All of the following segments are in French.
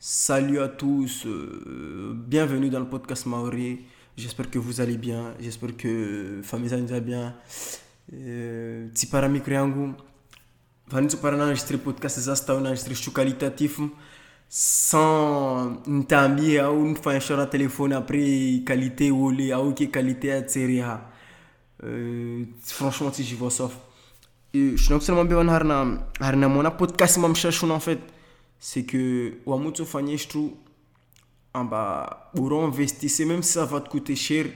Salut à tous, euh, bienvenue dans le podcast Maori. J'espère que vous allez bien, j'espère que famille nous va bien. Euh, tsipara micro yangu. Vanitsy para naenregistré podcast za sy naenregistré sous qualitatif. Sans nitambi au nifanyisha téléphone après qualité ole au que qualité atsereha euh, franchement si j'y vois sauf je suis seulement bien harna harna mona podcast mam shashuna en fait c'est que Wamuto Fanyestru amba boro investissez même si ça va te coûter cher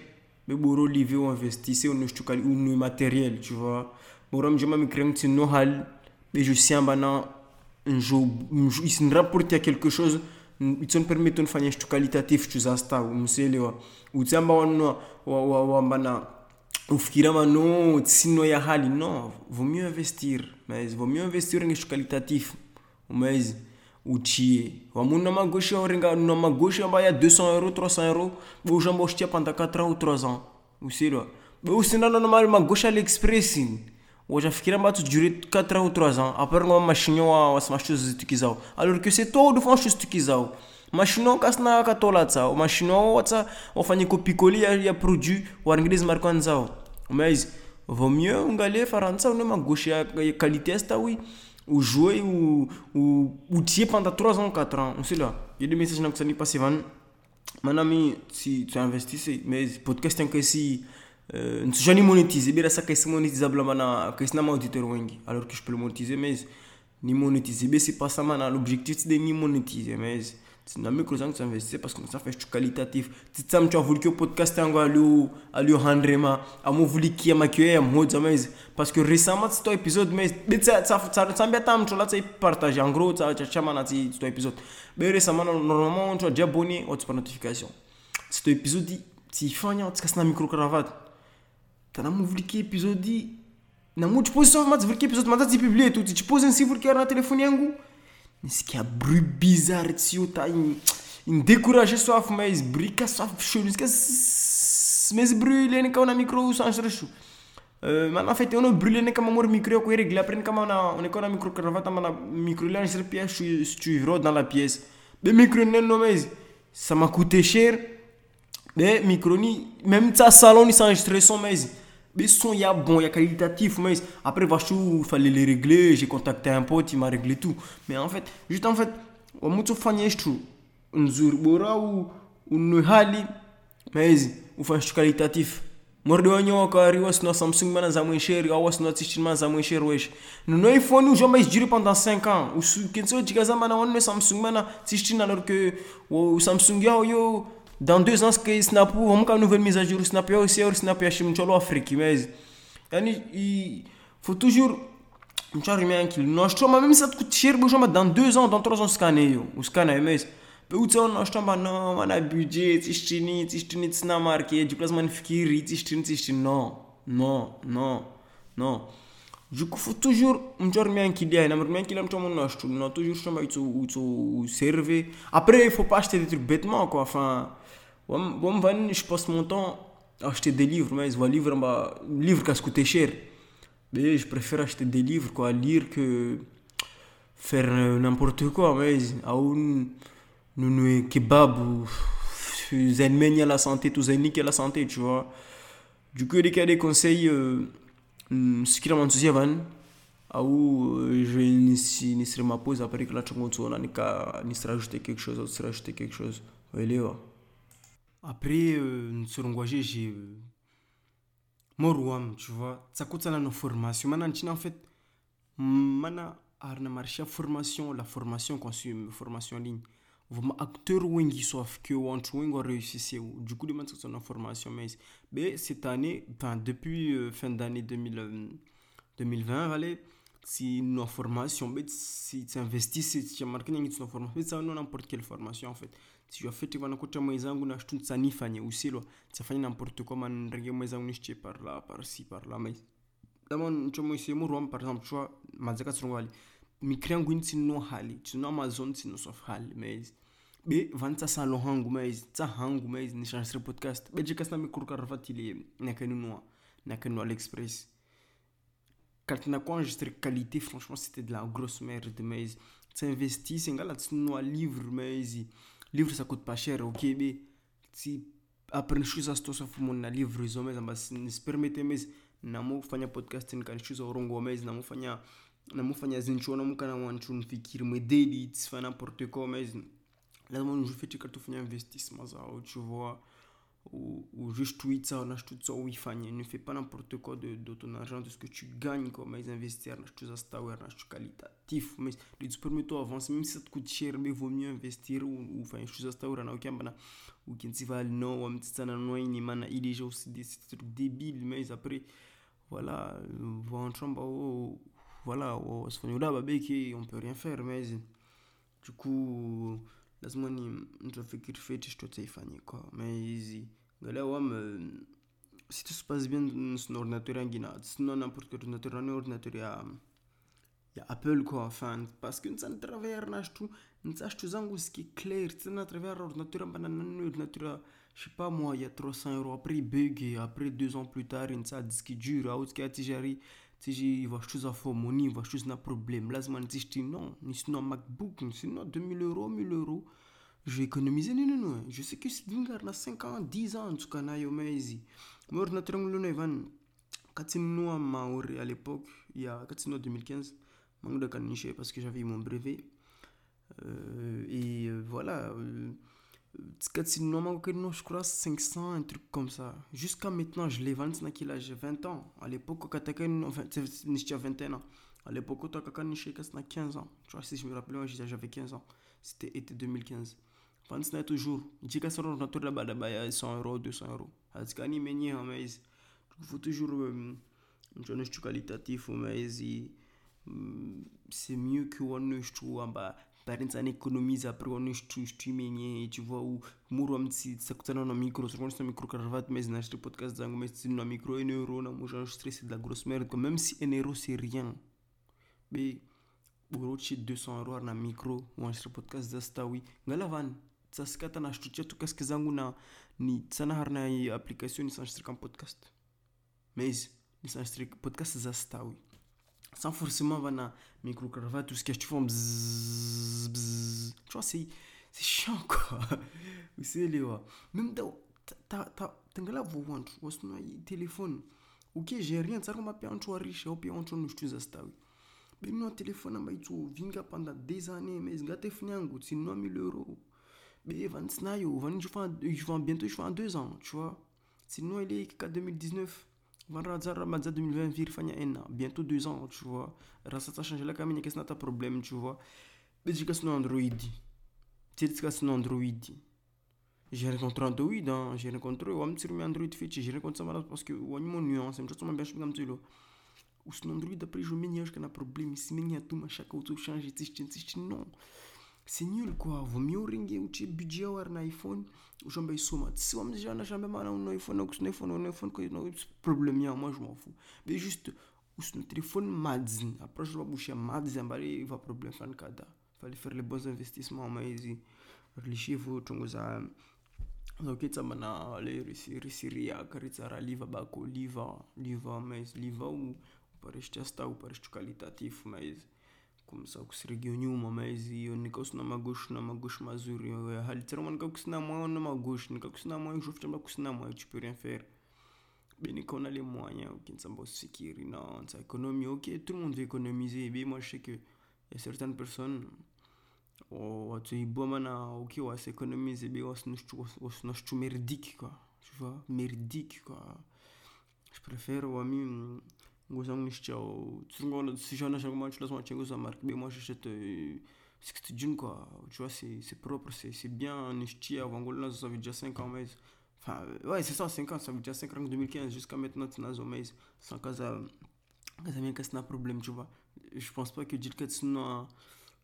mais boro live ou investissez ou no matériel tu vois. Boro mjema mikrem ti no hal mais je sais amba na un jour il se rapporte à quelque chose te permet faire un qualitatif tu sais ça ou mselewa ou ti amba wa wa wa amba na ufikira mano tsino ya hali. Non vaut mieux investir mais vaut mieux investir en qualitatif. Mais utie wamunna magauche orenga na magauche amba ya 200 euros 300 euros. Ba ozy amba ozitia pendant 4 ans ou 3 ans. Oselo ba osindrana ma magauche aliexpress iny ohatra fikira mba tsy duré 4 ans ou 3 ans. Après ngamba machignon asy machozy toky izao alors que c'est toi fa chose toky izao machinao kasina katao latsao machinao ohatsa ofany copicoler ya produit oarigny izy mariko an'izao mais izy vaut mieux ngale farantsao ne magauche qualité asta oui ou jouer ou ou ou tirer pendant 3 ans 4 ans. On sait là. Il y a des messages que ça n'est pas si van mon ami si tu investis mais podcast en que si euh, ne jamais monétiser bien ça que c'est monétisable mana que c'est na auditeur alors que je peux le monétiser mais ni monétiser mais c'est pas ça mana l'objectif c'est de ni monétiser mais na micro zangu tuinvestisse parce que ça fait du qualitatif. As voulu que podcast yangu alio alio handrema amovulikia makio ya mmoja mais parce que récemment c'est toi épisode ça ça mbia tam tu là tu partager en gros ça tu chama na ti toi épisode. Mais récemment normalement as déjà abonné au pas notification. C'est toi épisode ti fanya tu casse na micro cravate t'as na movulikia épisode na mu tu pose ça ma tu veux épisode ma tu publier tout. Tu poses un sivur qui na téléphone yangu nisika bruit bizarre tsy io ta indécouragé soif ma izy bruit ka soif chelou ka mais izy bruit leny ka na micro change reso mana fait bruit leny ka mamory micro ko réglé. Après ka mana on est na micro cravate mana micro là enregistré pièce dans la pièce. Mais micro nen no mais ça m'a coûté cher. Mais micro ni même ça salon ni s'enregistrer son mais mais son y a bon, y a qualitatif, mais après, il fallait les régler, j'ai contacté un pote, il m'a réglé tout. Mais en fait, juste en fait, on m'a dit que nzuri bora ou ou hali. Mais ou fait qualitatif. Morde wanyo wakari wasina samsung mana za mwensheri au wasina tishin mana za mwensheri wesh. No iphone ou jamais durer pendant 5 ans. Ou kenso tikaza mana on samsung mana tishin alors que o samsung yao yo dans deux ans que snap uma nouvelle mise à jour snap yao aussi snap ya shimcholo afrique mais yani il faut toujours mchari miankili noshtroma même ça coûte cher bougeoma dans deux ans dans trois ans scanner yo o scanner mais pe utsaona noshtromba non mana budget tsisitrini tsisitrini tsina marqué du place manifikiri tsisitrini tsisitrini non non non non du coup faut toujours mchori miankili ai namri miankili mtomo noshtu non toujours shtromba utso utso serve après il faut pas acheter des trucs bêtement quoi enfin Bon, je passe mon temps à acheter des livres, mais les livres, bah, livres qui coûtent cher. Mais je préfère acheter des livres, quoi, lire que faire n'importe quoi. Mais à un, nous, kebab ou zen la santé, tout zen la santé, tu vois. Du coup, il y a des conseils, euh, enthousiasmé avant, à où je vais initier ma pause après que la chongo on a ni rajouter quelque chose, ou se rajouter quelque chose. Uelewa. Après, euh, j'ai j'ai moro tu vois tsakotsana na formation mana nchini en fait mana arina marché formation la formation consume formation en ligne vama acteur wengi sauf wantru wengi wa réussissé du coup mais cette année depuis euh, fin d'année 2000 2020 allez si nos formation mais si tu investis si tu marqué une formation mais ça non n'importe quelle formation en fait. Siafeti vanakuta mwenzangu na shtu tsanifanye usilwa tsafanya n'importe quoi man par là par ci par là mais par exemple tu vois hali. Amazon hali be vantsa salon hangu mais tsa hangu mais ni changer podcast. Be je kasna mikuru karfatile nakenunwa nakenunwa l'express. Quand on a enregistré qualité franchement c'était de la grosse merde mais tsy investi c'est ngala tsy noa livre mais izy livre ça coûte pas cher ok be. Tsy après ny soza sy tosa fomonina livre zao maiza mba sy permette maizy namo fanya podcast ny ka ny soza orongo maizy namo fanya namo fanya zincho namo kana wanchu ny fikiry modely tsy fa n'importe quoi maizy lazima ny fetrika to fanya investissement zao tu vois. Ou, juste tweet ça, on a tout ça, oui, ne fais pas n'importe quoi de, ton argent, de ce que tu gagnes, comme les investir, on a tout ça, on tout qualitatif, mais les permet toi avancer, même si ça te coûte cher, mais vaut mieux investir ou, ou chose à on a bana, ou qui ne va non, ou ça, non, il est aussi des trucs débiles, mais après, voilà, en chambre, oh, voilà, oh, là, on peut rien faire, mais du coup, lazima ni nitafikiri fetish tutaifanya kwa mais ngalewa am si tout se passe bien sur ordinateur angina sinon n'importe quel ordinateur un ordinateur ya ya Apple quoi enfin parce que nsa travailler na tu nsa tu zangu est clair tu na travailler ordinateur mbana un ordinateur je sais pas moi il y a 300 euros après bug et après deux ans plus tard nsa disque dur ce qui a tijari tiji va chose à fond money va chose na problème. Lazima ntisti non ni sinon MacBook sinon 2000 euros 1000 euros. Je vais économiser non non non. Je sais que c'est dingar na 5 ans 10 ans en tout cas na yo maizi mon ordinateur ngulu Ivan katinunua maori à l'époque il y a katinunua 2015 manguda kanishe parce que j'avais mon brevet. Euh, et euh, voilà euh, je crois 500 un truc comme ça. Jusqu'à maintenant je vends qu'il a 20 ans. À l'époque quand j'avais 21 ans. À l'époque quand j'avais 15 ans. Tu vois si je me rappelle j'avais 15 ans. C'était été 2015 Vans toujours. Sur ordinateur là-bas là-bas 100 euros 200 euros. Azikani menye mais il faut toujours euh, un jeune qualitatif mais c'est mieux que on tu amba parents an économise après on streaming tu vois ou na micro sur mon micro cravate mais na podcast zangu mais na micro 1 euro na moi c'est de la grosse merde comme même si 1 euro c'est rien mais boro 200 euros na micro ou enregistré podcast za stawi ngala van tsasikata na shtutia tu casque zangu na ni tsana harna application ni s'enregistrer comme podcast. Mais podcast stawi sans forcément un micro cravate tout ce que tu fais bzzz, bzzz. tu vois c'est c'est chiant quoi. C'est les même dans ta ta tangala voant wasno téléphone ok j'ai rien ça comme pas en riche ou bien en tu nous stawi mais non téléphone amba itu vinga pendant des années mais ngate fnyangu c'est 9000 euros. Mais van snayo van je fais bientôt je fais en deux ans tu vois. Sinon il est 2019 Mazda 2020 virfanya ena, bientôt deux ans, tu vois. Rasa ça change la caméra, qu'est-ce que problème, tu vois? Android. Cassé Android. J'ai rencontré Android, hein. j'ai rencontré un petit Android Fitch, j'ai rencontré ça parce que on mon nuance, je me bien comme tu Ou Android après je un problème, m'énerve tout ma chaque auto change, non c'est nul quoi vaut mieux ringe utie budget ao arina iphone? Ojamba isoma. Tsy amizay na mana un iphone akusina iphone un iphone ko problème ya moi je m'en fous mais juste usina téléphone madziny approche babusha madzy ambale va problème fany kada fallait faire les bons investissements ma izy riche vo tonga za zao ke tsambana le risiriaka ry tsara liva bako liva liva ma izy liva o paresitry asta o paresitry qualitatif ma izy começar com seriguinho nenhuma, mas eu nem gosto na na magosto mazuri. Hali tsara man kako sina moyo na magosto, ni kako sina moyo jofu chamba kusina moyo tu peux rien faire. Ben ni qu'on a les moyens, ok, ça va se sécuriser, non, ça économie, ok, tout le monde veut économiser. Ben moi je sais que y a certaines personnes tu es bon mana, ok, ouais, s'économiser, ben on se tu merdique quoi, tu vois, merdique quoi. Je préfère, ouais, ngozangu nishichao tsingona sishana shangu manchu lazima chenguza marque be moi j'achète 60 jeans quoi tu vois c'est c'est propre c'est c'est bien wangola ça fait déjà 5 ans mais enfin ouais c'est ça 5 ans ça fait déjà 5 ans 2015 jusqu'à maintenant tnazo mais sans kaza kaza bien kasna problème tu vois. Je pense pas que dilkat sino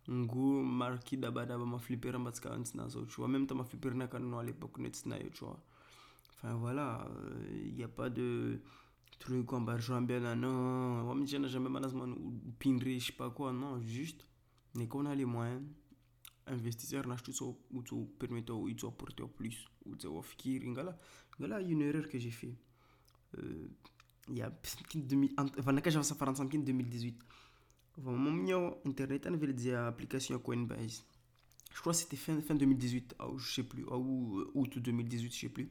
ngu marki daba daba ma flipper mbatska tnazo tu vois. Même ta ma flipper na kanno à l'époque net tu vois. Enfin voilà il y a pas de truc ambarijambena non wamijana jamais malazima upindre je sais pas quoi non juste mais qu'on a les moyens investisseur na tout ça ou tu permettre ou tu apporter plus ou tu wafikiri ngala ngala une erreur que j'ai fait euh, il y a 2000 vanaka j'avais ça faire ensemble 2018 Mon internet a une application Coinbase. Je crois que c'était fin, fin 2018, ou je sais plus, ou août 2018, je sais plus.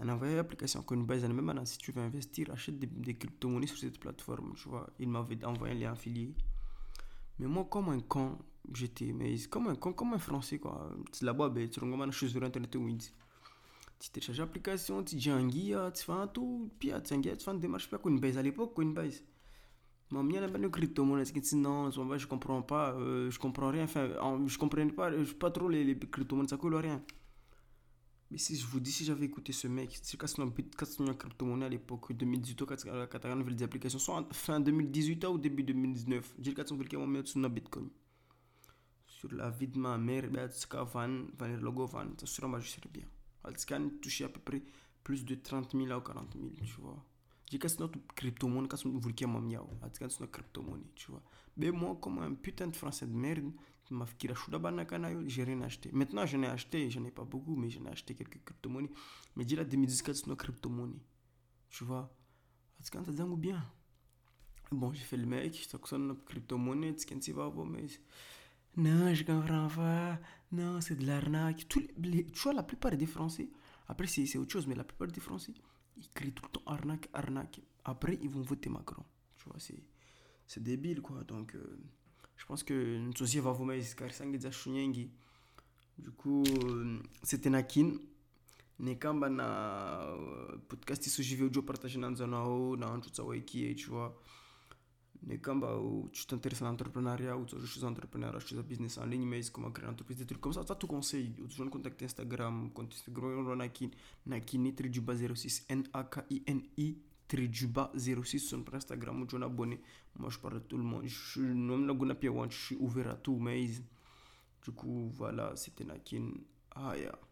On a envoyé l'application Coinbase, même maintenant, si tu veux investir, achète des, crypto-monnaies sur cette plateforme, tu vois. Il m'avait envoyé un lien affilié. Mais moi, comme un con, j'étais, mais comme un con, comme un français, quoi. C'est là-bas, ben, tu regardes une chose sur Internet, oui. Tu télécharges l'application, tu dis un guia, tu fais un tout, puis tu fais une démarche, pas Coinbase à l'époque, Coinbase. Mais il y a pas de crypto-monnaie, c'est non, je comprends pas, euh, je comprends rien, enfin, je comprenais pas, je pas trop les, les crypto-monnaies, ça coule rien. Mais si je vous dis, si j'avais écouté ce mec, c'est quand c'est une crypto-monnaie à l'époque, 2018, quand on a des applications, soit fin 2018 ou début 2019, j'ai quand on a mis sur Bitcoin. Sur la vie de ma mère, ben, c'est quand van, van le logo van, ça sûrement je serais bien. Elle scan touché à peu près plus de 30 000 ou 40 000, tu vois. J'ai cassé notre crypto-monnaie, quand on voulait qu'il y ait notre crypto-monnaie, tu vois. Mais moi, comme un putain de français de merde, m'a fait qu'il a chouda banakanayo, j'ai rien acheté. Maintenant, j'en ai acheté, j'en ai pas beaucoup, mais j'en ai acheté quelques crypto-monnaies. Mais là, 2014, c'est notre crypto-monnaie. Tu vois? Scan ça ou bien. Bon, j'ai fait le mec, je t'ai notre crypto-monnaie, tu sais, va, mais. Non, je comprends pas. Non, c'est de l'arnaque. Tu vois, la plupart des Français, après c'est autre chose, mais la plupart des Français, ils crient tout le temps arnaque, arnaque. Après, ils vont voter Macron. Tu vois, c'est débile, quoi. Donc, euh, je pense que nous va vous mettre Du coup, euh, c'était Nakin. Nekamba na euh, podcast iso au partager dans un au dans tout ça tu vois. Quand bah, tu t'intéresses à l'entrepreneuriat ou tu es entrepreneur, tu fais business en ligne, mais comment créer une entreprise, des trucs comme ça, ça te conseille. Tu peux contacter Instagram, compte Instagram, Nakin, Nakini, Trijuba 06, N-A-K-I-N-I, Trijuba 06 sur Instagram, tu es abonné. Moi, je parle à tout le monde. Je suis ouvert à tout, mais du coup, voilà, c'était Nakin. Ah, yeah.